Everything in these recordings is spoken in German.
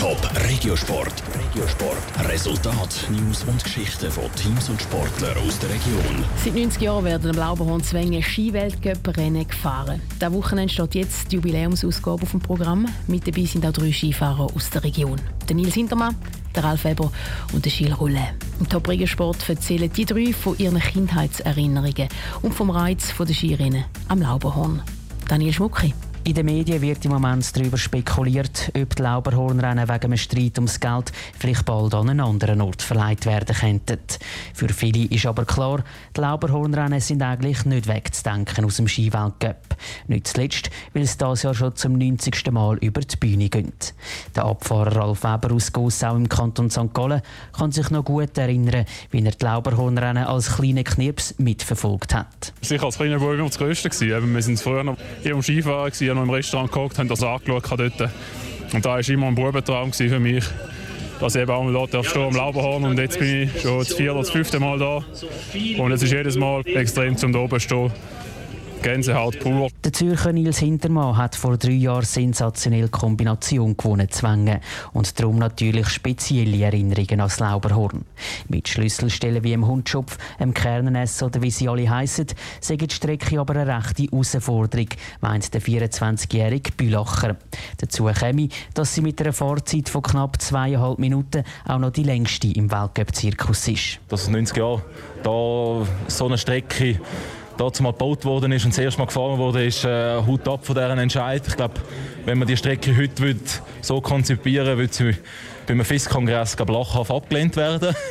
Top Regiosport. Regiosport. Resultat, News und Geschichten von Teams und Sportlern aus der Region. Seit 90 Jahren werden am Lauberhorn Zwänge Skiweltcup-Rennen gefahren. Dieses Wochenende steht jetzt die Jubiläumsausgabe auf dem Programm. Mit dabei sind auch drei Skifahrer aus der Region. Der Nils Hintermann, der Ralf Weber und der Gilles Roulet. Im Top Regiosport erzählen die drei von ihren Kindheitserinnerungen und vom Reiz der Skirennen am Lauberhorn. Daniel Schmucki. In den Medien wird im Moment darüber spekuliert, ob die Lauberhornrennen wegen einem Streit ums Geld vielleicht bald an einen anderen Ort verleiht werden könnten. Für viele ist aber klar, die Lauberhornrennen sind eigentlich nicht wegzudenken aus dem Skiweltcup. Nicht zuletzt, weil es dieses Jahr schon zum 90. Mal über die Bühne geht. Der Abfahrer Ralf Weber aus Gossau im Kanton St. Gallen kann sich noch gut erinnern, wie er die Lauberhornrennen als kleiner Knips mitverfolgt hat. Sicher als kleiner Bub immer das Größte. Wir waren früher noch im Skifahren wir noch im Restaurant geguckt, haben das angeschaut dort. Und da war immer ein Bubentraum für mich, dass ich eben auch mal dort stehen am Lauberhorn und jetzt bin ich schon das vierte oder das fünfte Mal da. Und es ist jedes Mal extrem zum da oben stehen. Gänsehaut pur. Der Zürcher Nils Hintermann hat vor drei Jahren sensationell Kombination gewonnen Zwänge und darum natürlich spezielle Erinnerungen ans Lauberhorn. Mit Schlüsselstellen wie im Hundschopf, im Kernenness oder wie sie alle heissen, sagt die Strecke aber eine rechte Herausforderung, meint der 24-jährige Bülacher. Dazu käme, dass sie mit einer Fahrzeit von knapp zweieinhalb Minuten auch noch die längste im Weltcup-Zirkus ist. Das ist 90 Jahre, da so eine Strecke dazu mal gebaut worden ist und das erste Mal gefahren wurde, ist äh, Hut ab von deren Entscheid. Ich glaube, wenn man die Strecke heute würde, so konzipieren würde, sie bei einem FIS-Kongress lachhaft abgelehnt werden.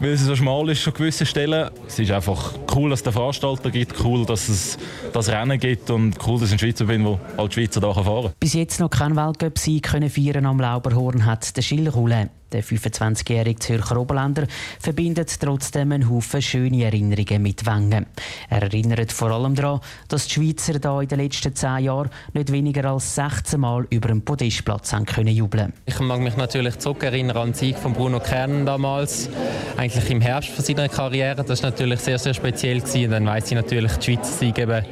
weil sie so schmal ist an gewissen Stellen. Es ist einfach cool, dass es den Veranstalter gibt, cool, dass es das Rennen gibt und cool, dass ich ein Schweizer bin, wo als Schweizer da fahren kann. Bis jetzt noch kein Weltcup-Sieg feiern am Lauberhorn hat der Roulet. Der 25-jährige Zürcher Oberländer verbindet trotzdem einen Haufen schöne Erinnerungen mit Wengen. Er erinnert vor allem daran, dass die Schweizer da in den letzten zehn Jahren nicht weniger als 16 Mal über den Podestplatz haben können jubeln. Ich mag mich natürlich zurückerinnern an den Sieg von Bruno Kern damals, eigentlich im Herbst von seiner Karriere. Das war natürlich sehr, sehr speziell dann weiß ich natürlich die Schweizer Sieg eben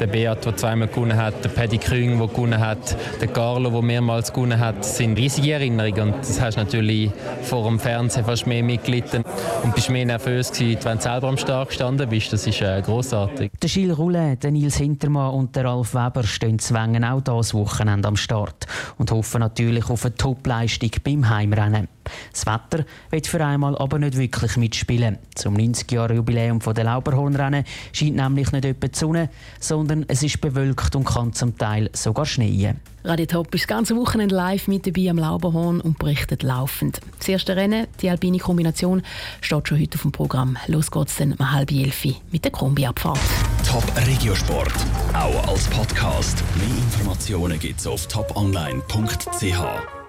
der Beat, der zweimal gewonnen hat, der Paddy Küng, der gewonnen hat, der Carlo, der mehrmals gewonnen hat, sind riesige Erinnerungen. Und das hast du natürlich vor dem Fernsehen fast mehr mitgelitten und bist mehr nervös gewesen, wenn du selber am Start gestanden bist. Das ist äh, großartig. Der Gilles Roulet, der Nils Hintermann und der Ralf Weber stehen zwängen auch dieses Wochenende am Start und hoffen natürlich auf eine Topleistung beim Heimrennen. Das Wetter wird für einmal aber nicht wirklich mitspielen. Zum 90-Jahre-Jubiläum der Lauberhornrennen scheint nämlich nicht etwa die Sonne, sondern es ist bewölkt und kann zum Teil sogar schneien. Radio Top ist das ganze Wochenende live mit dabei am Lauberhorn und berichtet laufend. Das erste Rennen, die alpine Kombination, steht schon heute auf dem Programm. Los geht's dann um halb elf mit der Kombi-Abfahrt. Top Regiosport, auch als Podcast. Mehr Informationen gibt's auf toponline.ch.